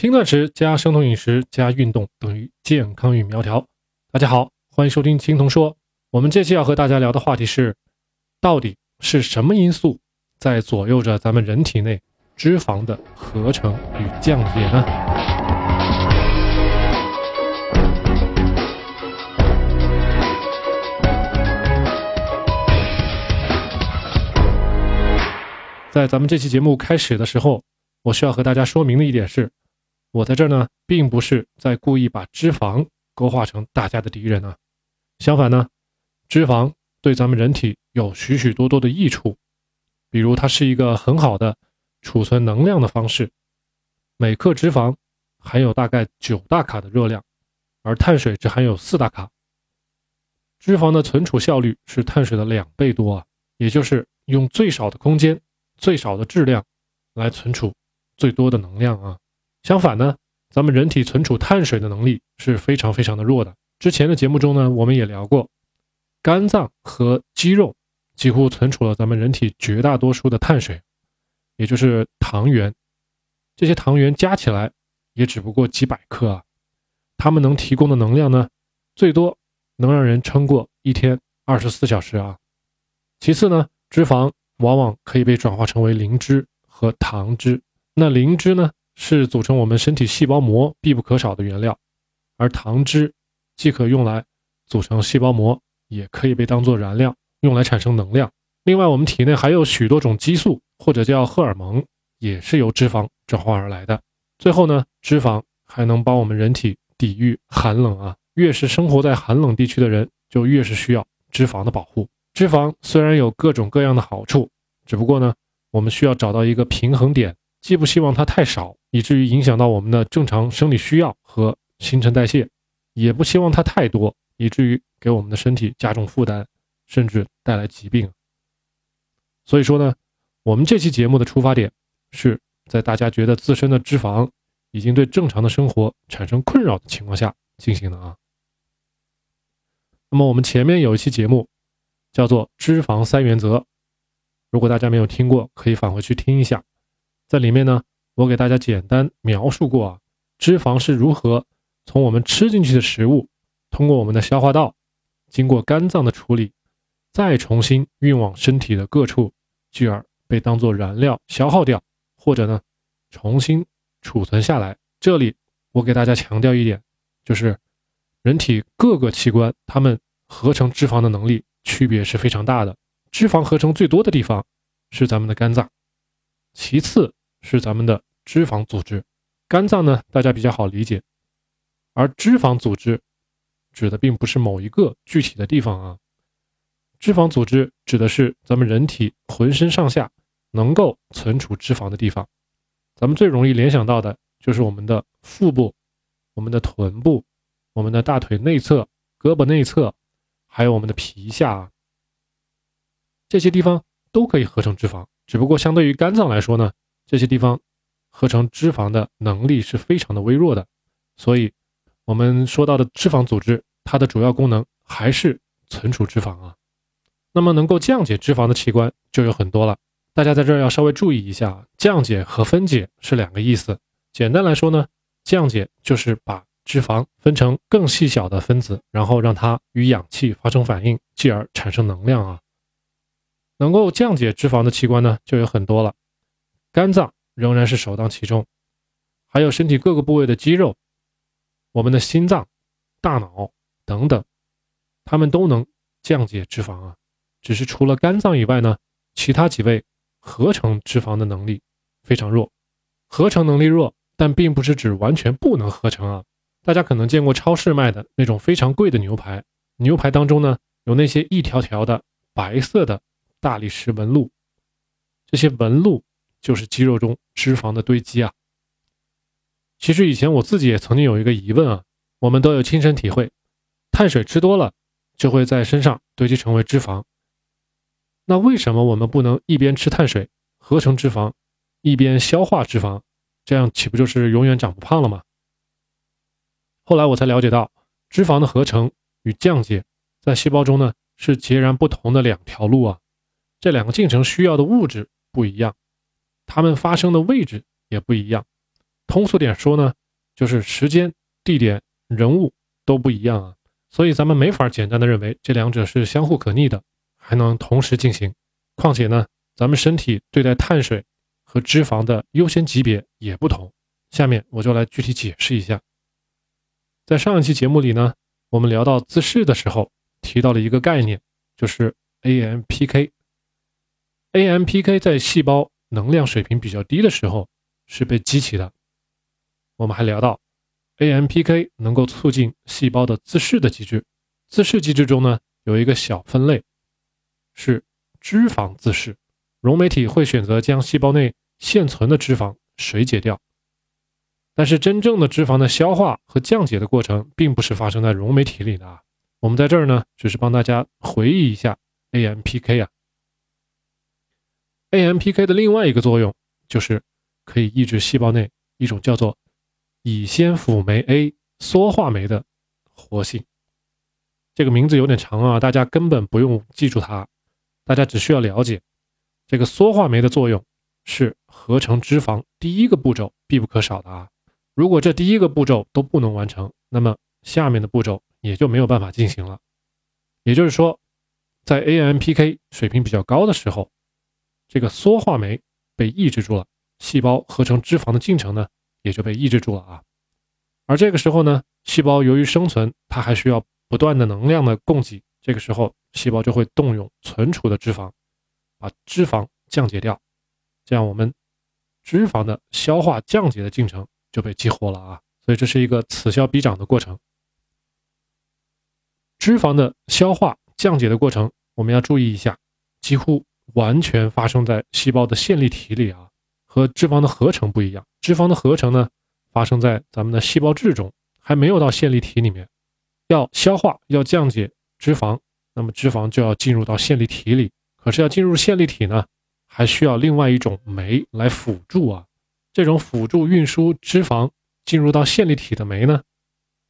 轻断食加生酮饮食加运动等于健康与苗条。大家好，欢迎收听青铜说。我们这期要和大家聊的话题是，到底是什么因素在左右着咱们人体内脂肪的合成与降解呢？在咱们这期节目开始的时候，我需要和大家说明的一点是。我在这儿呢，并不是在故意把脂肪勾画成大家的敌人啊。相反呢，脂肪对咱们人体有许许多多的益处，比如它是一个很好的储存能量的方式。每克脂肪含有大概九大卡的热量，而碳水只含有四大卡。脂肪的存储效率是碳水的两倍多啊，也就是用最少的空间、最少的质量来存储最多的能量啊。相反呢，咱们人体存储碳水的能力是非常非常的弱的。之前的节目中呢，我们也聊过，肝脏和肌肉几乎存储了咱们人体绝大多数的碳水，也就是糖原。这些糖原加起来也只不过几百克啊，它们能提供的能量呢，最多能让人撑过一天二十四小时啊。其次呢，脂肪往往可以被转化成为磷脂和糖脂。那磷脂呢？是组成我们身体细胞膜必不可少的原料，而糖脂既可用来组成细胞膜，也可以被当作燃料用来产生能量。另外，我们体内还有许多种激素或者叫荷尔蒙，也是由脂肪转化而来的。最后呢，脂肪还能帮我们人体抵御寒冷啊。越是生活在寒冷地区的人，就越是需要脂肪的保护。脂肪虽然有各种各样的好处，只不过呢，我们需要找到一个平衡点。既不希望它太少，以至于影响到我们的正常生理需要和新陈代谢，也不希望它太多，以至于给我们的身体加重负担，甚至带来疾病。所以说呢，我们这期节目的出发点是在大家觉得自身的脂肪已经对正常的生活产生困扰的情况下进行的啊。那么我们前面有一期节目叫做“脂肪三原则”，如果大家没有听过，可以返回去听一下。在里面呢，我给大家简单描述过啊，脂肪是如何从我们吃进去的食物，通过我们的消化道，经过肝脏的处理，再重新运往身体的各处，继而被当做燃料消耗掉，或者呢，重新储存下来。这里我给大家强调一点，就是人体各个器官它们合成脂肪的能力区别是非常大的。脂肪合成最多的地方是咱们的肝脏，其次。是咱们的脂肪组织，肝脏呢，大家比较好理解，而脂肪组织指的并不是某一个具体的地方啊，脂肪组织指的是咱们人体浑身上下能够存储脂肪的地方，咱们最容易联想到的就是我们的腹部、我们的臀部、我们的大腿内侧、胳膊内侧，还有我们的皮下啊，这些地方都可以合成脂肪，只不过相对于肝脏来说呢。这些地方合成脂肪的能力是非常的微弱的，所以，我们说到的脂肪组织，它的主要功能还是存储脂肪啊。那么，能够降解脂肪的器官就有很多了。大家在这儿要稍微注意一下，降解和分解是两个意思。简单来说呢，降解就是把脂肪分成更细小的分子，然后让它与氧气发生反应，继而产生能量啊。能够降解脂肪的器官呢，就有很多了。肝脏仍然是首当其冲，还有身体各个部位的肌肉、我们的心脏、大脑等等，它们都能降解脂肪啊。只是除了肝脏以外呢，其他几位合成脂肪的能力非常弱。合成能力弱，但并不是指完全不能合成啊。大家可能见过超市卖的那种非常贵的牛排，牛排当中呢有那些一条条的白色的大理石纹路，这些纹路。就是肌肉中脂肪的堆积啊。其实以前我自己也曾经有一个疑问啊，我们都有亲身体会，碳水吃多了就会在身上堆积成为脂肪。那为什么我们不能一边吃碳水合成脂肪，一边消化脂肪？这样岂不就是永远长不胖了吗？后来我才了解到，脂肪的合成与降解在细胞中呢是截然不同的两条路啊，这两个进程需要的物质不一样。它们发生的位置也不一样，通俗点说呢，就是时间、地点、人物都不一样啊，所以咱们没法简单的认为这两者是相互可逆的，还能同时进行。况且呢，咱们身体对待碳水和脂肪的优先级别也不同。下面我就来具体解释一下。在上一期节目里呢，我们聊到自噬的时候，提到了一个概念，就是 AMPK。AMPK 在细胞能量水平比较低的时候是被激起的。我们还聊到，AMPK 能够促进细胞的自噬的机制。自噬机制中呢，有一个小分类是。脂肪自噬，溶酶体会选择将细胞内现存的脂肪水解掉，但是真正的脂肪的消化和降解的过程，并不是发生在溶酶体里的啊。我们在这儿呢，只是帮大家回忆一下 AMPK 啊。AMPK 的另外一个作用，就是可以抑制细胞内一种叫做乙酰辅酶 A 缩化酶的活性。这个名字有点长啊，大家根本不用记住它。大家只需要了解，这个缩化酶的作用是合成脂肪第一个步骤必不可少的啊。如果这第一个步骤都不能完成，那么下面的步骤也就没有办法进行了。也就是说，在 AMPK 水平比较高的时候，这个缩化酶被抑制住了，细胞合成脂肪的进程呢也就被抑制住了啊。而这个时候呢，细胞由于生存，它还需要不断的能量的供给，这个时候。细胞就会动用存储的脂肪，把脂肪降解掉，这样我们脂肪的消化降解的进程就被激活了啊！所以这是一个此消彼长的过程。脂肪的消化降解的过程，我们要注意一下，几乎完全发生在细胞的线粒体里啊，和脂肪的合成不一样。脂肪的合成呢，发生在咱们的细胞质中，还没有到线粒体里面。要消化，要降解脂肪。那么脂肪就要进入到线粒体里，可是要进入线粒体呢，还需要另外一种酶来辅助啊。这种辅助运输脂肪进入到线粒体的酶呢，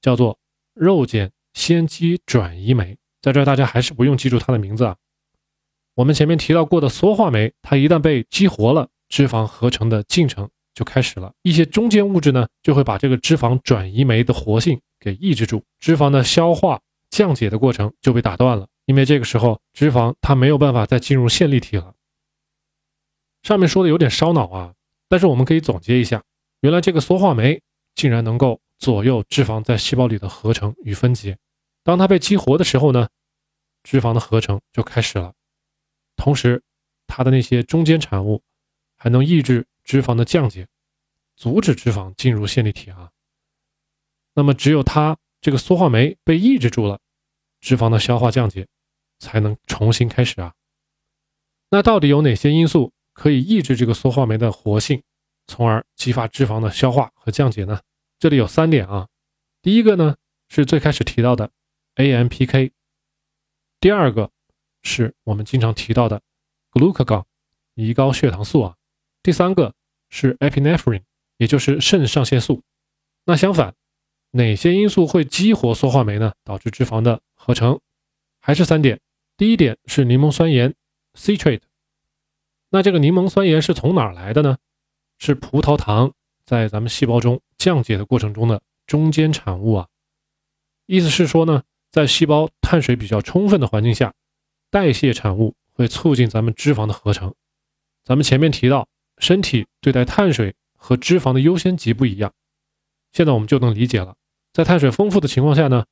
叫做肉碱酰基转移酶。在这儿大家还是不用记住它的名字啊。我们前面提到过的缩化酶，它一旦被激活了，脂肪合成的进程就开始了。一些中间物质呢，就会把这个脂肪转移酶的活性给抑制住，脂肪的消化。降解的过程就被打断了，因为这个时候脂肪它没有办法再进入线粒体了。上面说的有点烧脑啊，但是我们可以总结一下，原来这个缩化酶竟然能够左右脂肪在细胞里的合成与分解。当它被激活的时候呢，脂肪的合成就开始了，同时它的那些中间产物还能抑制脂肪的降解，阻止脂肪进入线粒体啊。那么只有它这个缩化酶被抑制住了。脂肪的消化降解才能重新开始啊。那到底有哪些因素可以抑制这个缩化酶的活性，从而激发脂肪的消化和降解呢？这里有三点啊。第一个呢是最开始提到的 AMPK，第二个是我们经常提到的 glucagon 胰高血糖素啊，第三个是 epinephrine，也就是肾上腺素。那相反，哪些因素会激活缩化酶呢？导致脂肪的合成还是三点。第一点是柠檬酸盐 （citrate）。那这个柠檬酸盐是从哪儿来的呢？是葡萄糖在咱们细胞中降解的过程中的中间产物啊。意思是说呢，在细胞碳水比较充分的环境下，代谢产物会促进咱们脂肪的合成。咱们前面提到，身体对待碳水和脂肪的优先级不一样，现在我们就能理解了。在碳水丰富的情况下呢？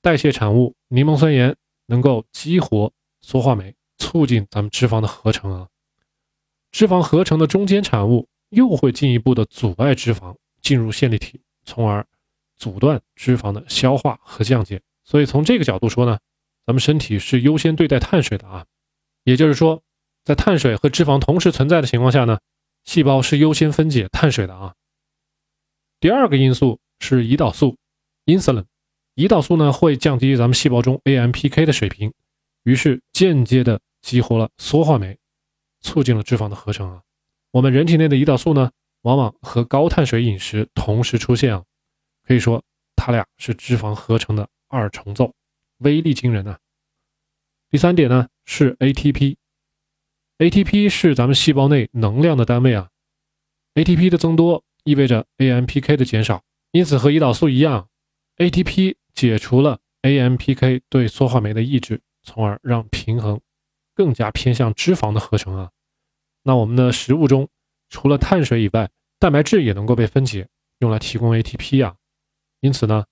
代谢产物柠檬酸盐能够激活缩化酶，促进咱们脂肪的合成啊。脂肪合成的中间产物又会进一步的阻碍脂肪进入线粒体，从而阻断脂肪的消化和降解。所以从这个角度说呢，咱们身体是优先对待碳水的啊。也就是说，在碳水和脂肪同时存在的情况下呢，细胞是优先分解碳水的啊。第二个因素是胰岛素 （insulin）。胰岛素呢会降低咱们细胞中 AMPK 的水平，于是间接的激活了缩化酶，促进了脂肪的合成啊。我们人体内的胰岛素呢，往往和高碳水饮食同时出现啊，可以说它俩是脂肪合成的二重奏，威力惊人啊。第三点呢是 ATP，ATP 是咱们细胞内能量的单位啊，ATP 的增多意味着 AMPK 的减少。因此，和胰岛素一样，ATP 解除了 AMPK 对缩化酶的抑制，从而让平衡更加偏向脂肪的合成啊。那我们的食物中除了碳水以外，蛋白质也能够被分解，用来提供 ATP 啊。因此呢，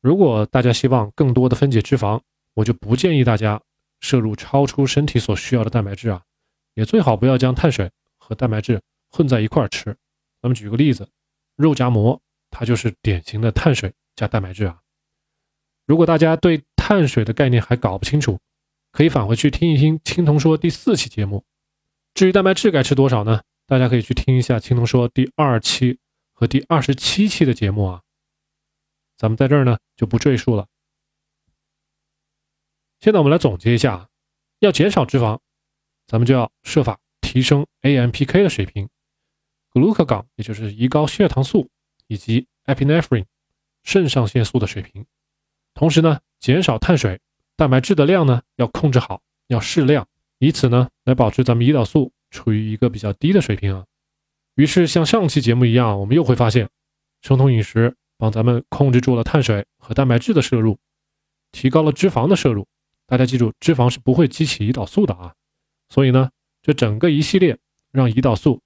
如果大家希望更多的分解脂肪，我就不建议大家摄入超出身体所需要的蛋白质啊，也最好不要将碳水和蛋白质混在一块儿吃。咱们举个例子，肉夹馍。它就是典型的碳水加蛋白质啊！如果大家对碳水的概念还搞不清楚，可以返回去听一听青铜说第四期节目。至于蛋白质该吃多少呢？大家可以去听一下青铜说第二期和第二十七期的节目啊。咱们在这儿呢就不赘述了。现在我们来总结一下，要减少脂肪，咱们就要设法提升 AMPK 的水平，glucagon 也就是胰高血糖素。以及 epinephrine 肾上腺素的水平，同时呢，减少碳水、蛋白质的量呢要控制好，要适量，以此呢来保持咱们胰岛素处于一个比较低的水平啊。于是像上期节目一样，我们又会发现，生酮饮食帮咱们控制住了碳水和蛋白质的摄入，提高了脂肪的摄入。大家记住，脂肪是不会激起胰岛素的啊。所以呢，这整个一系列让胰岛素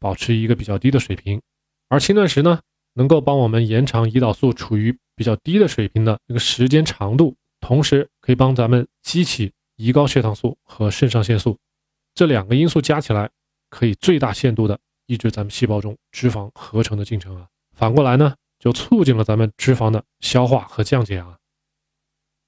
保持一个比较低的水平，而轻断食呢。能够帮我们延长胰岛素处于比较低的水平的这个时间长度，同时可以帮咱们激起胰高血糖素和肾上腺素，这两个因素加起来，可以最大限度的抑制咱们细胞中脂肪合成的进程啊。反过来呢，就促进了咱们脂肪的消化和降解啊。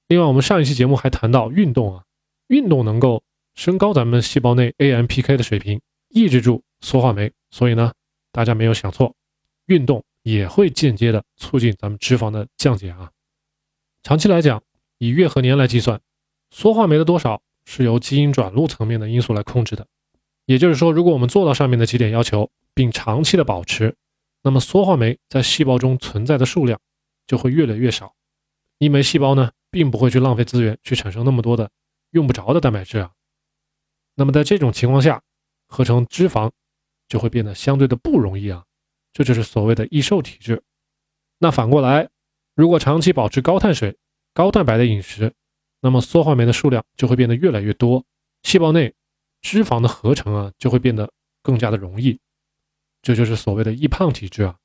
另外，我们上一期节目还谈到运动啊，运动能够升高咱们细胞内 AMPK 的水平，抑制住缩化酶，所以呢，大家没有想错，运动。也会间接的促进咱们脂肪的降解啊。长期来讲，以月和年来计算，缩化酶的多少是由基因转录层面的因素来控制的。也就是说，如果我们做到上面的几点要求，并长期的保持，那么缩化酶在细胞中存在的数量就会越来越少，因为细胞呢并不会去浪费资源去产生那么多的用不着的蛋白质啊。那么在这种情况下，合成脂肪就会变得相对的不容易啊。这就是所谓的易瘦体质。那反过来，如果长期保持高碳水、高蛋白的饮食，那么缩化酶的数量就会变得越来越多，细胞内脂肪的合成啊就会变得更加的容易。这就是所谓的易胖体质啊。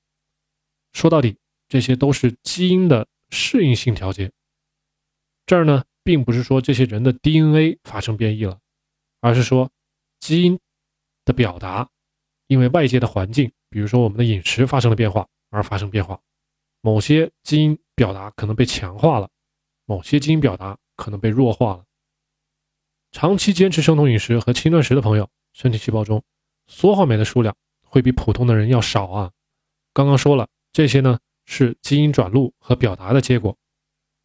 说到底，这些都是基因的适应性调节。这儿呢，并不是说这些人的 DNA 发生变异了，而是说基因的表达因为外界的环境。比如说，我们的饮食发生了变化而发生变化，某些基因表达可能被强化了，某些基因表达可能被弱化了。长期坚持生酮饮食和轻断食的朋友，身体细胞中缩化酶的数量会比普通的人要少啊。刚刚说了，这些呢是基因转录和表达的结果。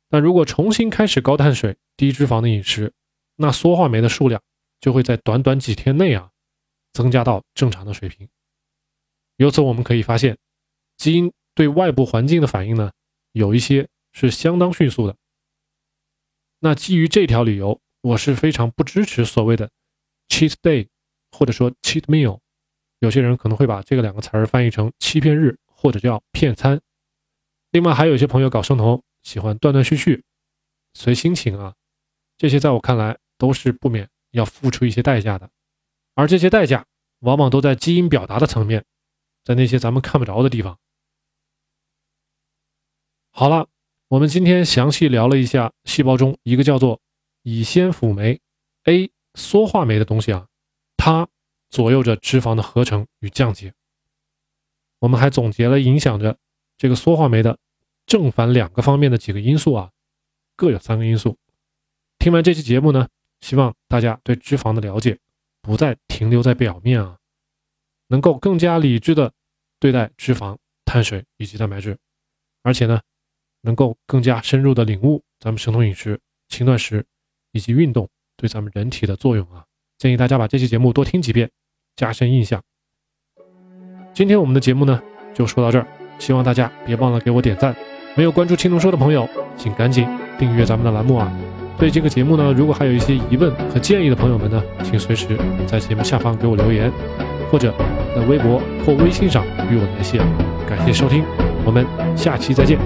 但如果重新开始高碳水、低脂肪的饮食，那缩化酶的数量就会在短短几天内啊增加到正常的水平。由此我们可以发现，基因对外部环境的反应呢，有一些是相当迅速的。那基于这条理由，我是非常不支持所谓的 cheat day 或者说 cheat meal。有些人可能会把这个两个词儿翻译成欺骗日或者叫骗餐。另外还有一些朋友搞生酮，喜欢断断续续，随心情啊，这些在我看来都是不免要付出一些代价的，而这些代价往往都在基因表达的层面。在那些咱们看不着的地方。好了，我们今天详细聊了一下细胞中一个叫做乙酰辅酶 A 缩化酶的东西啊，它左右着脂肪的合成与降解。我们还总结了影响着这个缩化酶的正反两个方面的几个因素啊，各有三个因素。听完这期节目呢，希望大家对脂肪的了解不再停留在表面啊。能够更加理智的对待脂肪、碳水以及蛋白质，而且呢，能够更加深入的领悟咱们生酮饮食、轻断食以及运动对咱们人体的作用啊！建议大家把这期节目多听几遍，加深印象。今天我们的节目呢就说到这儿，希望大家别忘了给我点赞。没有关注青龙说的朋友，请赶紧订阅咱们的栏目啊！对这个节目呢，如果还有一些疑问和建议的朋友们呢，请随时在节目下方给我留言。或者在微博或微信上与我联系。感谢收听，我们下期再见。